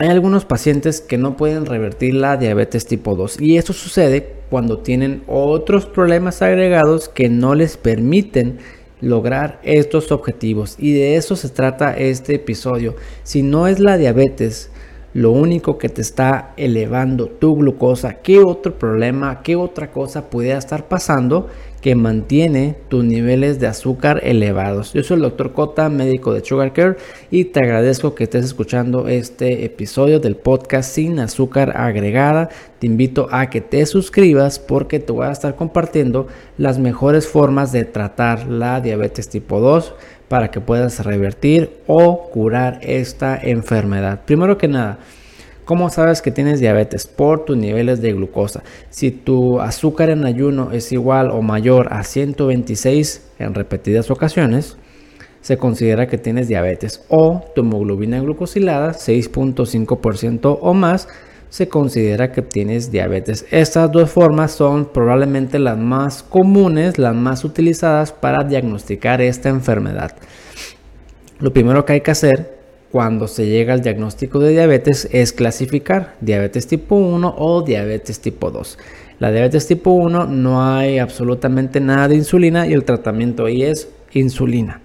Hay algunos pacientes que no pueden revertir la diabetes tipo 2 y esto sucede cuando tienen otros problemas agregados que no les permiten lograr estos objetivos y de eso se trata este episodio. Si no es la diabetes, lo único que te está elevando tu glucosa, ¿qué otro problema, qué otra cosa pudiera estar pasando que mantiene tus niveles de azúcar elevados? Yo soy el doctor Cota, médico de Sugar Care, y te agradezco que estés escuchando este episodio del podcast sin azúcar agregada. Te invito a que te suscribas porque te voy a estar compartiendo las mejores formas de tratar la diabetes tipo 2 para que puedas revertir o curar esta enfermedad. Primero que nada, ¿cómo sabes que tienes diabetes? Por tus niveles de glucosa. Si tu azúcar en ayuno es igual o mayor a 126 en repetidas ocasiones, se considera que tienes diabetes o tu hemoglobina glucosilada 6.5% o más se considera que tienes diabetes. Estas dos formas son probablemente las más comunes, las más utilizadas para diagnosticar esta enfermedad. Lo primero que hay que hacer cuando se llega al diagnóstico de diabetes es clasificar diabetes tipo 1 o diabetes tipo 2. La diabetes tipo 1 no hay absolutamente nada de insulina y el tratamiento ahí es insulina.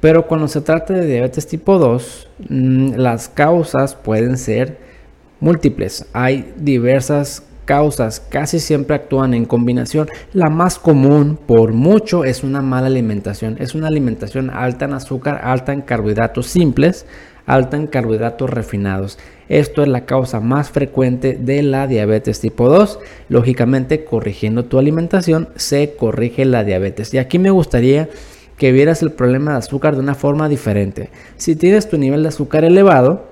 Pero cuando se trata de diabetes tipo 2, mm, las causas pueden ser múltiples. Hay diversas causas, casi siempre actúan en combinación. La más común, por mucho, es una mala alimentación. Es una alimentación alta en azúcar, alta en carbohidratos simples, alta en carbohidratos refinados. Esto es la causa más frecuente de la diabetes tipo 2. Lógicamente, corrigiendo tu alimentación, se corrige la diabetes. Y aquí me gustaría que vieras el problema de azúcar de una forma diferente. Si tienes tu nivel de azúcar elevado,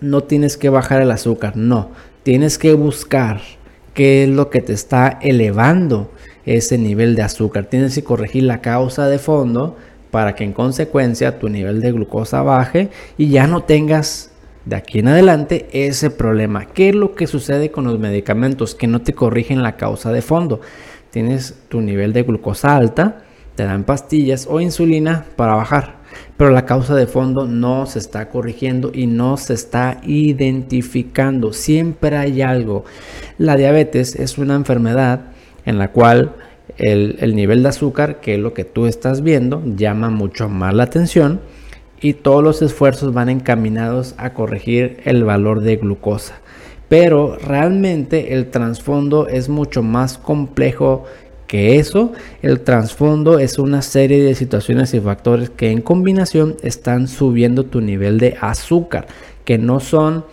no tienes que bajar el azúcar, no, tienes que buscar qué es lo que te está elevando ese nivel de azúcar. Tienes que corregir la causa de fondo para que en consecuencia tu nivel de glucosa baje y ya no tengas de aquí en adelante ese problema. ¿Qué es lo que sucede con los medicamentos que no te corrigen la causa de fondo? Tienes tu nivel de glucosa alta, te dan pastillas o insulina para bajar pero la causa de fondo no se está corrigiendo y no se está identificando. Siempre hay algo. La diabetes es una enfermedad en la cual el, nivel de azúcar, que es lo que tú estás viendo, llama mucho más la atención y todos los esfuerzos van encaminados a corregir el valor de glucosa. Pero realmente el trasfondo es mucho más complejo que eso, el trasfondo es una serie de situaciones y factores que en combinación están subiendo tu nivel de azúcar, que no son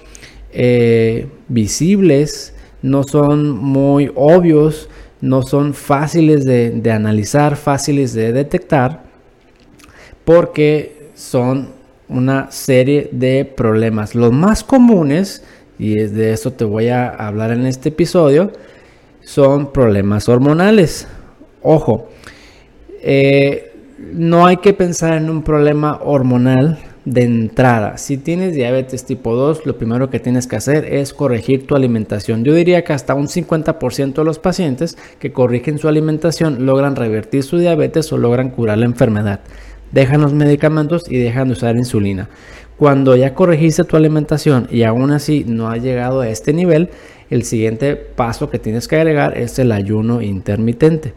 eh, visibles, no son muy obvios, no son fáciles de, de analizar, fáciles de detectar, porque son una serie de problemas. Los más comunes, y de eso te voy a hablar en este episodio, son problemas hormonales. Ojo, eh, no hay que pensar en un problema hormonal de entrada. Si tienes diabetes tipo 2, lo primero que tienes que hacer es corregir tu alimentación. Yo diría que hasta un 50% de los pacientes que corrigen su alimentación logran revertir su diabetes o logran curar la enfermedad. Dejan los medicamentos y dejan de usar insulina. Cuando ya corregiste tu alimentación y aún así no ha llegado a este nivel, el siguiente paso que tienes que agregar es el ayuno intermitente.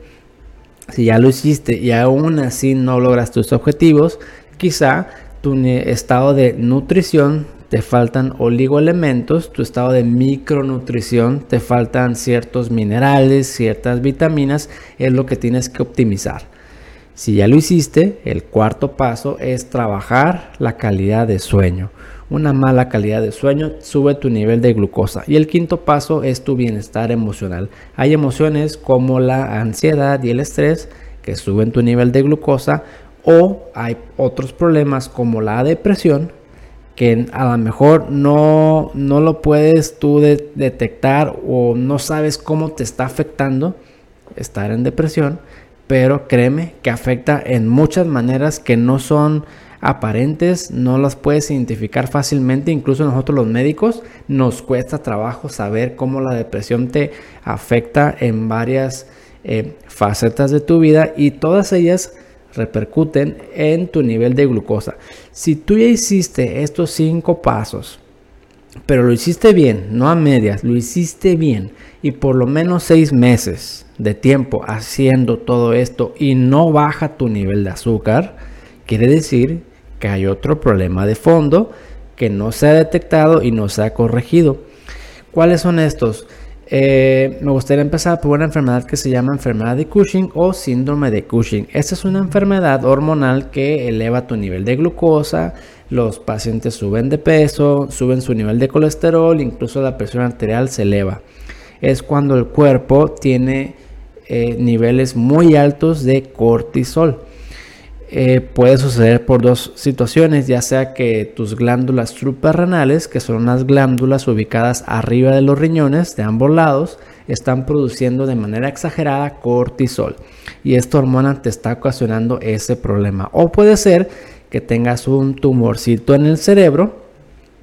Si ya lo hiciste y aún así no logras tus objetivos, quizá tu estado de nutrición te faltan oligoelementos, tu estado de micronutrición, te faltan ciertos minerales, ciertas vitaminas, es lo que tienes que optimizar. Si ya lo hiciste, el cuarto paso es trabajar la calidad de sueño una mala calidad de sueño sube tu nivel de glucosa. Y el quinto paso es tu bienestar emocional. Hay emociones como la ansiedad y el estrés que suben tu nivel de glucosa o hay otros problemas como la depresión que a lo mejor no, no lo puedes tú detectar o no sabes cómo te está afectando estar en depresión, pero créeme que afecta en muchas maneras que no son aparentes, no las puedes identificar fácilmente, incluso nosotros los médicos nos cuesta trabajo saber cómo la depresión te afecta en varias eh, facetas de tu vida y todas ellas repercuten en tu nivel de glucosa. Si tú ya hiciste estos cinco pasos pero lo hiciste bien, no a medias, lo hiciste bien y por lo menos seis meses de tiempo haciendo todo esto y no baja tu nivel de azúcar, quiere decir que hay otro problema de fondo que no se ha detectado y no se ha corregido. ¿Cuáles son estos? Eh, me gustaría empezar por una enfermedad que se llama enfermedad de Cushing o síndrome de Cushing. Esta es una enfermedad hormonal que eleva tu nivel de glucosa, los pacientes suben de peso, suben su nivel de colesterol, incluso la presión arterial se eleva. Es cuando el cuerpo tiene eh, niveles muy altos de cortisol. Eh, puede suceder por dos situaciones, ya sea que tus glándulas suprarrenales, que son unas glándulas ubicadas arriba de los riñones de ambos lados, están produciendo de manera exagerada cortisol y esta hormona te está ocasionando ese problema. O puede ser que tengas un tumorcito en el cerebro,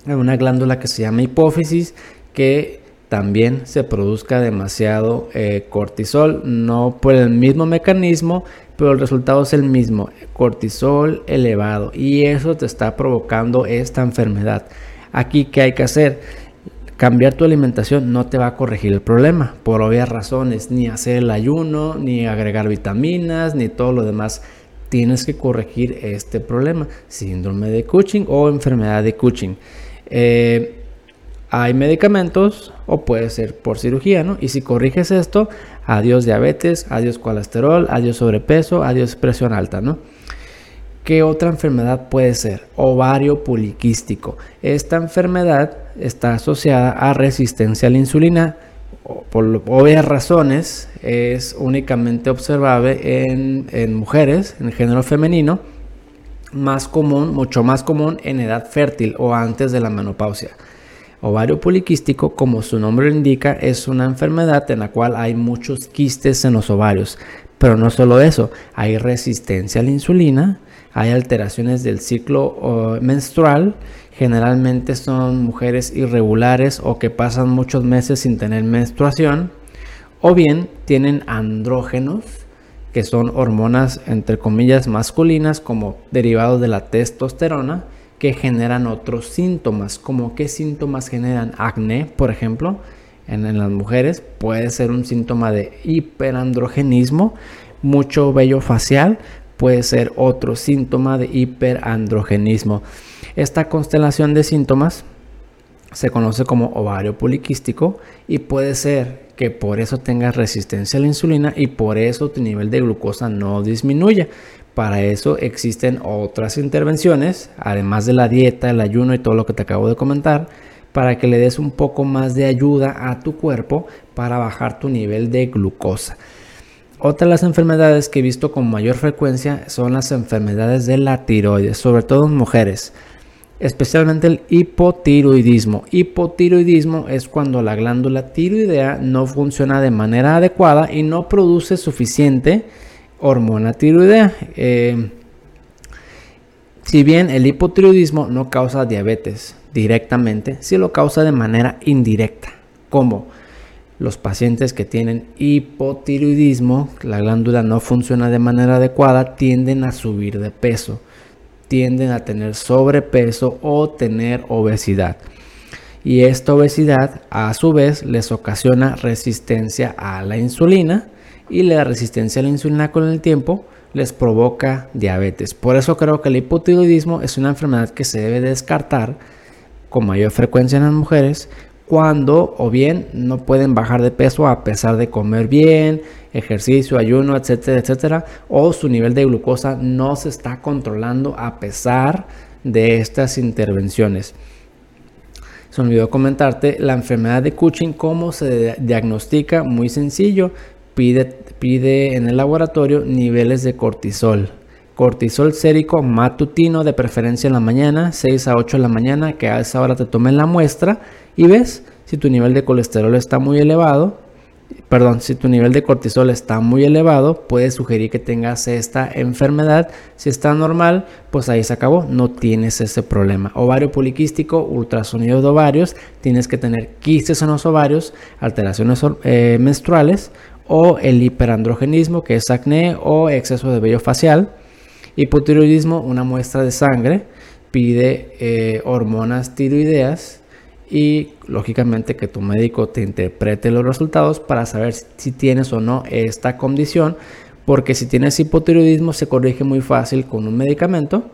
en una glándula que se llama hipófisis, que también se produzca demasiado eh, cortisol, no por el mismo mecanismo, pero el resultado es el mismo, cortisol elevado, y eso te está provocando esta enfermedad. Aquí, ¿qué hay que hacer? Cambiar tu alimentación no te va a corregir el problema, por obvias razones, ni hacer el ayuno, ni agregar vitaminas, ni todo lo demás tienes que corregir este problema, síndrome de Cushing o enfermedad de Cushing. Eh, hay medicamentos o puede ser por cirugía, ¿no? Y si corriges esto, adiós diabetes, adiós colesterol, adiós sobrepeso, adiós presión alta, ¿no? ¿Qué otra enfermedad puede ser? Ovario poliquístico. Esta enfermedad está asociada a resistencia a la insulina por obvias razones, es únicamente observable en, mujeres, en género femenino, más común, mucho más común en edad fértil o antes de la menopausia. Ovario poliquístico, como su nombre lo indica, es una enfermedad en la cual hay muchos quistes en los ovarios. Pero no solo eso, hay resistencia a la insulina, hay alteraciones del ciclo menstrual, generalmente son mujeres irregulares o que pasan muchos meses sin tener menstruación, o bien tienen andrógenos, que son hormonas entre comillas masculinas como derivados de la testosterona, que generan otros síntomas, como qué síntomas generan acné, por ejemplo, en, las mujeres puede ser un síntoma de hiperandrogenismo, mucho vello facial, puede ser otro síntoma de hiperandrogenismo. Esta constelación de síntomas se conoce como ovario poliquístico y puede ser que por eso tengas resistencia a la insulina y por eso tu nivel de glucosa no disminuya. Para eso existen otras intervenciones, además de la dieta, el ayuno y todo lo que te acabo de comentar, para que le des un poco más de ayuda a tu cuerpo para bajar tu nivel de glucosa. Otra de las enfermedades que he visto con mayor frecuencia son las enfermedades de la tiroides, sobre todo en mujeres, especialmente el hipotiroidismo. Hipotiroidismo es cuando la glándula tiroidea no funciona de manera adecuada y no produce suficiente hormona tiroidea. Eh, si bien el hipotiroidismo no causa diabetes directamente, sí lo causa de manera indirecta. ¿Cómo? los pacientes que tienen hipotiroidismo, la glándula no funciona de manera adecuada, tienden a subir de peso, tienden a tener sobrepeso o tener obesidad. Y esta obesidad a su vez les ocasiona resistencia a la insulina y la resistencia a la insulina con el tiempo les provoca diabetes. Por eso creo que el hipotiroidismo es una enfermedad que se debe descartar con mayor frecuencia en las mujeres cuando o bien no pueden bajar de peso a pesar de comer bien, ejercicio, ayuno, etcétera, etcétera, o su nivel de glucosa no se está controlando a pesar de estas intervenciones. Se olvidó comentarte la enfermedad de Cushing, cómo se diagnostica, muy sencillo, pide, pide en el laboratorio niveles de cortisol. Cortisol sérico matutino de preferencia en la mañana, 6 a 8 de la mañana, que a esa hora te tomen la muestra y ves si tu nivel de colesterol está muy elevado, perdón, si tu nivel de cortisol está muy elevado, puede sugerir que tengas esta enfermedad. Si está normal, pues ahí se acabó, no tienes ese problema. Ovario poliquístico, ultrasonido de ovarios, tienes que tener quistes en los ovarios, alteraciones eh, menstruales o el hiperandrogenismo, que es acné o exceso de vello facial. Hipotiroidismo, una muestra de sangre, pide eh, hormonas tiroideas y lógicamente que tu médico te interprete los resultados para saber si tienes o no esta condición, porque si tienes hipotiroidismo se corrige muy fácil con un medicamento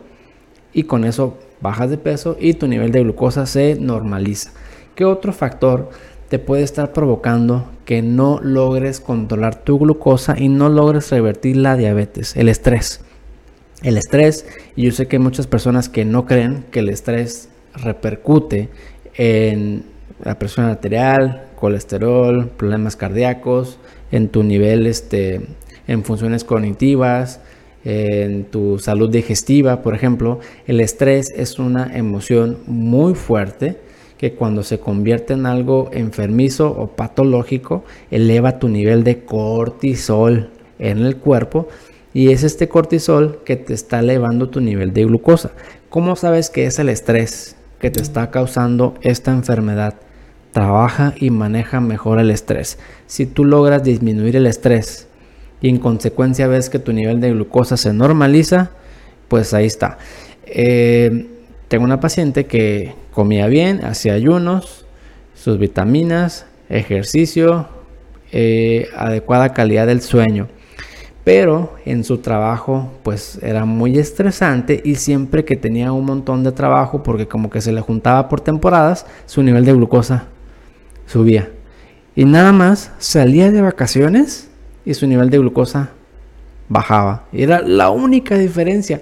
y con eso bajas de peso y tu nivel de glucosa se normaliza. ¿Qué otro factor te puede estar provocando que no logres controlar tu glucosa y no logres revertir la diabetes? El estrés. El estrés, y yo sé que hay muchas personas que no creen que el estrés repercute en la presión arterial, colesterol, problemas cardíacos, en tu nivel, este, en funciones cognitivas, en tu salud digestiva, por ejemplo. El estrés es una emoción muy fuerte que cuando se convierte en algo enfermizo o patológico, eleva tu nivel de cortisol en el cuerpo y es este cortisol que te está elevando tu nivel de glucosa. ¿Cómo sabes que es el estrés que te está causando esta enfermedad? Trabaja y maneja mejor el estrés. Si tú logras disminuir el estrés y en consecuencia ves que tu nivel de glucosa se normaliza, pues ahí está. Eh, tengo una paciente que comía bien, hacía ayunos, sus vitaminas, ejercicio, eh, adecuada calidad del sueño. Pero en su trabajo pues era muy estresante y siempre que tenía un montón de trabajo porque como que se le juntaba por temporadas, su nivel de glucosa subía. Y nada más salía de vacaciones y su nivel de glucosa bajaba. Era la única diferencia.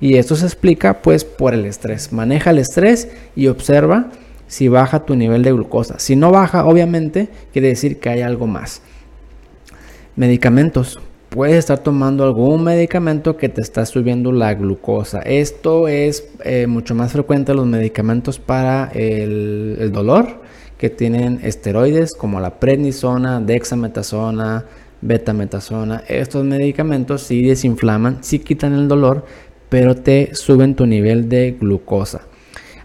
Y esto se explica pues por el estrés. Maneja el estrés y observa si baja tu nivel de glucosa. Si no baja, obviamente, quiere decir que hay algo más. Medicamentos. Puedes estar tomando algún medicamento que te está subiendo la glucosa. Esto es eh, mucho más frecuente en los medicamentos para el, el dolor que tienen esteroides como la prednisona, dexametasona, betametasona. Estos medicamentos sí desinflaman, sí quitan el dolor, pero te suben tu nivel de glucosa.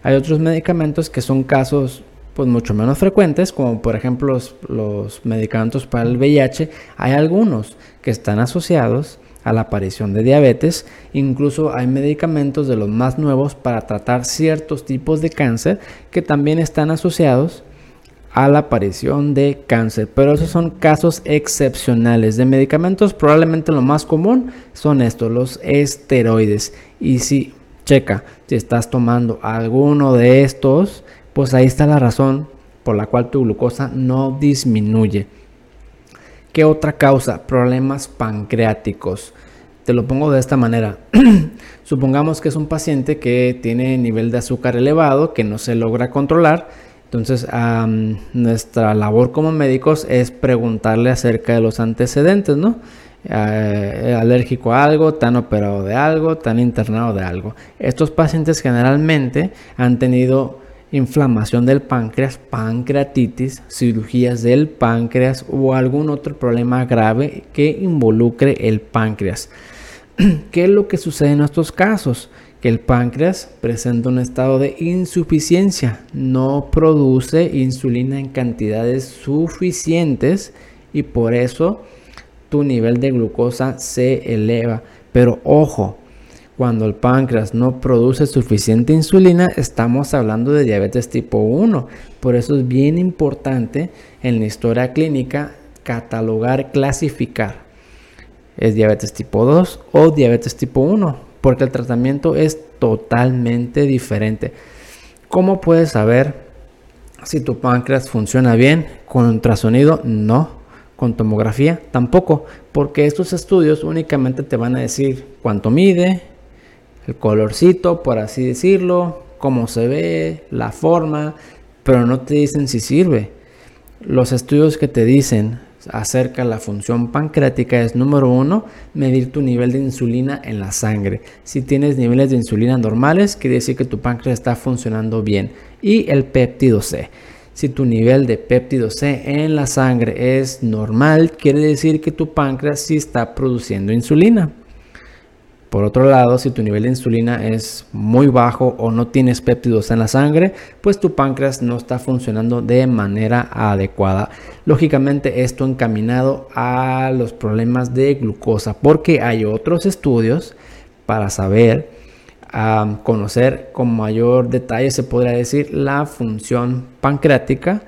Hay otros medicamentos que son casos pues mucho menos frecuentes, como por ejemplo los, medicamentos para el VIH. Hay algunos que están asociados a la aparición de diabetes. Incluso hay medicamentos de los más nuevos para tratar ciertos tipos de cáncer que también están asociados a la aparición de cáncer. Pero esos son casos excepcionales de medicamentos. Probablemente lo más común son estos, los esteroides. Y si, checa, si estás tomando alguno de estos, pues ahí está la razón por la cual tu glucosa no disminuye. ¿Qué otra causa? Problemas pancreáticos. Te lo pongo de esta manera. Supongamos que es un paciente que tiene nivel de azúcar elevado, que no se logra controlar entonces, nuestra labor como médicos es preguntarle acerca de los antecedentes, ¿no? Eh, alérgico a algo, tan operado de algo, tan internado de algo. Estos pacientes generalmente han tenido inflamación del páncreas, pancreatitis, cirugías del páncreas o algún otro problema grave que involucre el páncreas. ¿Qué es lo que sucede en estos casos? Que el páncreas presenta un estado de insuficiencia, no produce insulina en cantidades suficientes y por eso tu nivel de glucosa se eleva. Pero ojo, cuando el páncreas no produce suficiente insulina, estamos hablando de diabetes tipo 1. Por eso es bien importante en la historia clínica catalogar, clasificar. ¿Es diabetes tipo 2 o diabetes tipo 1? Porque el tratamiento es totalmente diferente. ¿Cómo puedes saber si tu páncreas funciona bien con ultrasonido? No. Con tomografía tampoco, porque estos estudios únicamente te van a decir cuánto mide, el colorcito, por así decirlo, cómo se ve, la forma, pero no te dicen si sirve. Los estudios que te dicen acerca de la función pancreática es número uno, medir tu nivel de insulina en la sangre. Si tienes niveles de insulina normales, quiere decir que tu páncreas está funcionando bien. Y el péptido C. Si tu nivel de péptido C en la sangre es normal, quiere decir que tu páncreas sí está produciendo insulina. Por otro lado, si tu nivel de insulina es muy bajo o no tienes péptidos en la sangre, pues tu páncreas no está funcionando de manera adecuada. Lógicamente esto encaminado a los problemas de glucosa, porque hay otros estudios para saber a conocer con mayor detalle, se podría decir, la función pancreática,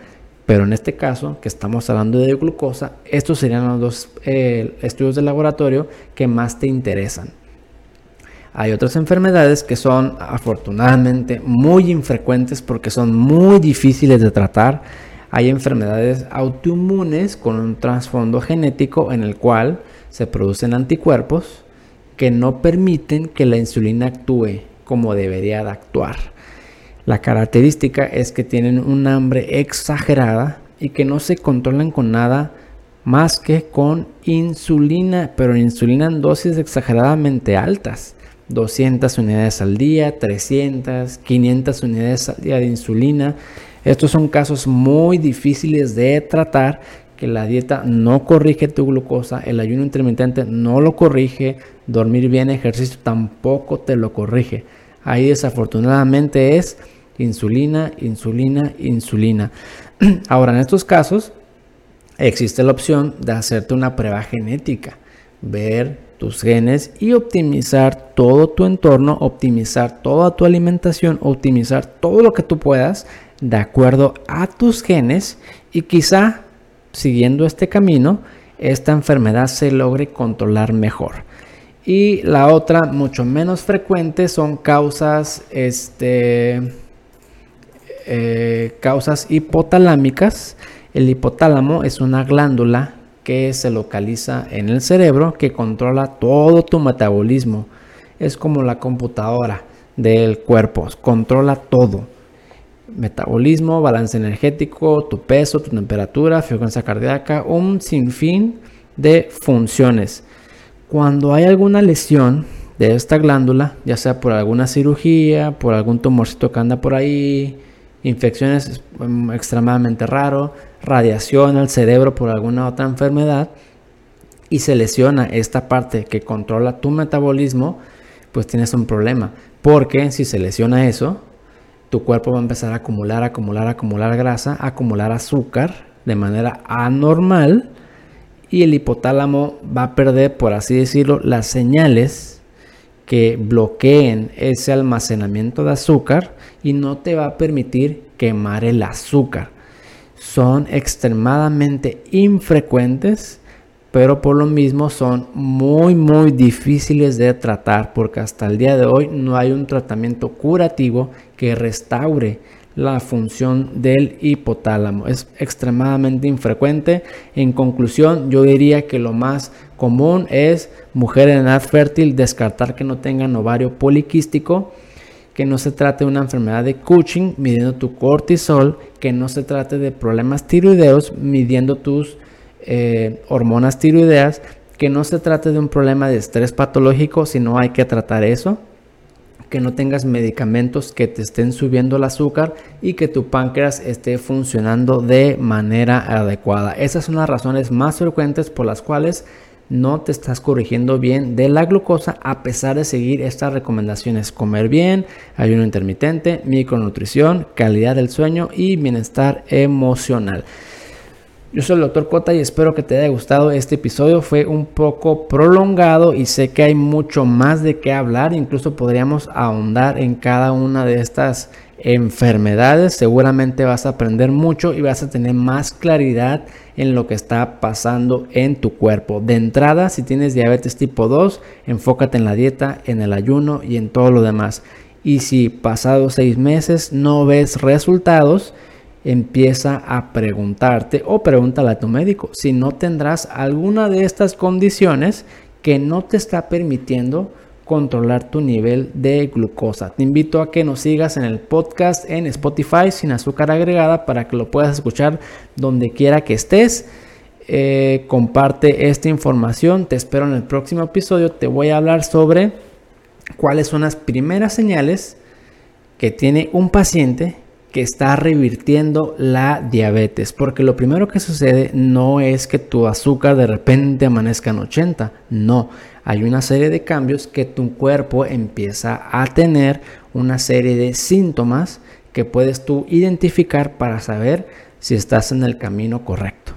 pero en este caso, que estamos hablando de glucosa, estos serían los dos eh, estudios de laboratorio que más te interesan. Hay otras enfermedades que son afortunadamente muy infrecuentes porque son muy difíciles de tratar. Hay enfermedades autoinmunes con un trasfondo genético en el cual se producen anticuerpos que no permiten que la insulina actúe como debería de actuar. La característica es que tienen un hambre exagerada y que no se controlan con nada más que con insulina, pero insulina en dosis exageradamente altas. 200 unidades al día, 300, 500 unidades al día de insulina. Estos son casos muy difíciles de tratar que la dieta no corrige tu glucosa, el ayuno intermitente no lo corrige, dormir bien, ejercicio tampoco te lo corrige. Ahí desafortunadamente es insulina, insulina, insulina. Ahora en estos casos existe la opción de hacerte una prueba genética, ver tus genes y optimizar todo tu entorno, optimizar toda tu alimentación, optimizar todo lo que tú puedas de acuerdo a tus genes y quizá siguiendo este camino esta enfermedad se logre controlar mejor. Y la otra, mucho menos frecuente, son causas, este, eh, causas hipotalámicas. El hipotálamo es una glándula que se localiza en el cerebro que controla todo tu metabolismo. Es como la computadora del cuerpo, controla todo. Metabolismo, balance energético, tu peso, tu temperatura, frecuencia cardíaca, un sinfín de funciones. Cuando hay alguna lesión de esta glándula, ya sea por alguna cirugía, por algún tumorcito que anda por ahí, infecciones mm, extremadamente raro, radiación al cerebro por alguna otra enfermedad y se lesiona esta parte que controla tu metabolismo, pues tienes un problema. Porque si se lesiona eso, tu cuerpo va a empezar a acumular, acumular, acumular grasa, acumular azúcar de manera anormal y el hipotálamo va a perder, por así decirlo, las señales que bloqueen ese almacenamiento de azúcar y no te va a permitir quemar el azúcar. Son extremadamente infrecuentes, pero por lo mismo son muy muy difíciles de tratar porque hasta el día de hoy no hay un tratamiento curativo que restaure la función del hipotálamo. Es extremadamente infrecuente. En conclusión, yo diría que lo más común es mujer en edad fértil descartar que no tengan ovario poliquístico, que no se trate de una enfermedad de Cushing midiendo tu cortisol, que no se trate de problemas tiroideos midiendo tus eh, hormonas tiroideas, que no se trate de un problema de estrés patológico, si no hay que tratar eso que no tengas medicamentos que te estén subiendo el azúcar y que tu páncreas esté funcionando de manera adecuada. Esas son las razones más frecuentes por las cuales no te estás corrigiendo bien de la glucosa a pesar de seguir estas recomendaciones. Comer bien, ayuno intermitente, micronutrición, calidad del sueño y bienestar emocional. Yo soy el Dr. Cota y espero que te haya gustado este episodio. Fue un poco prolongado y sé que hay mucho más de qué hablar. Incluso podríamos ahondar en cada una de estas enfermedades. Seguramente vas a aprender mucho y vas a tener más claridad en lo que está pasando en tu cuerpo. De entrada, si tienes diabetes tipo 2, enfócate en la dieta, en el ayuno y en todo lo demás. Y si pasados seis meses no ves resultados, empieza a preguntarte o pregúntale a tu médico si no tendrás alguna de estas condiciones que no te está permitiendo controlar tu nivel de glucosa. Te invito a que nos sigas en el podcast en Spotify sin azúcar agregada para que lo puedas escuchar donde quiera que estés. Eh, comparte esta información. Te espero en el próximo episodio. Te voy a hablar sobre cuáles son las primeras señales que tiene un paciente que está revirtiendo la diabetes. Porque lo primero que sucede no es que tu azúcar de repente amanezca en 80. No, hay una serie de cambios que tu cuerpo empieza a tener una serie de síntomas que puedes tú identificar para saber si estás en el camino correcto.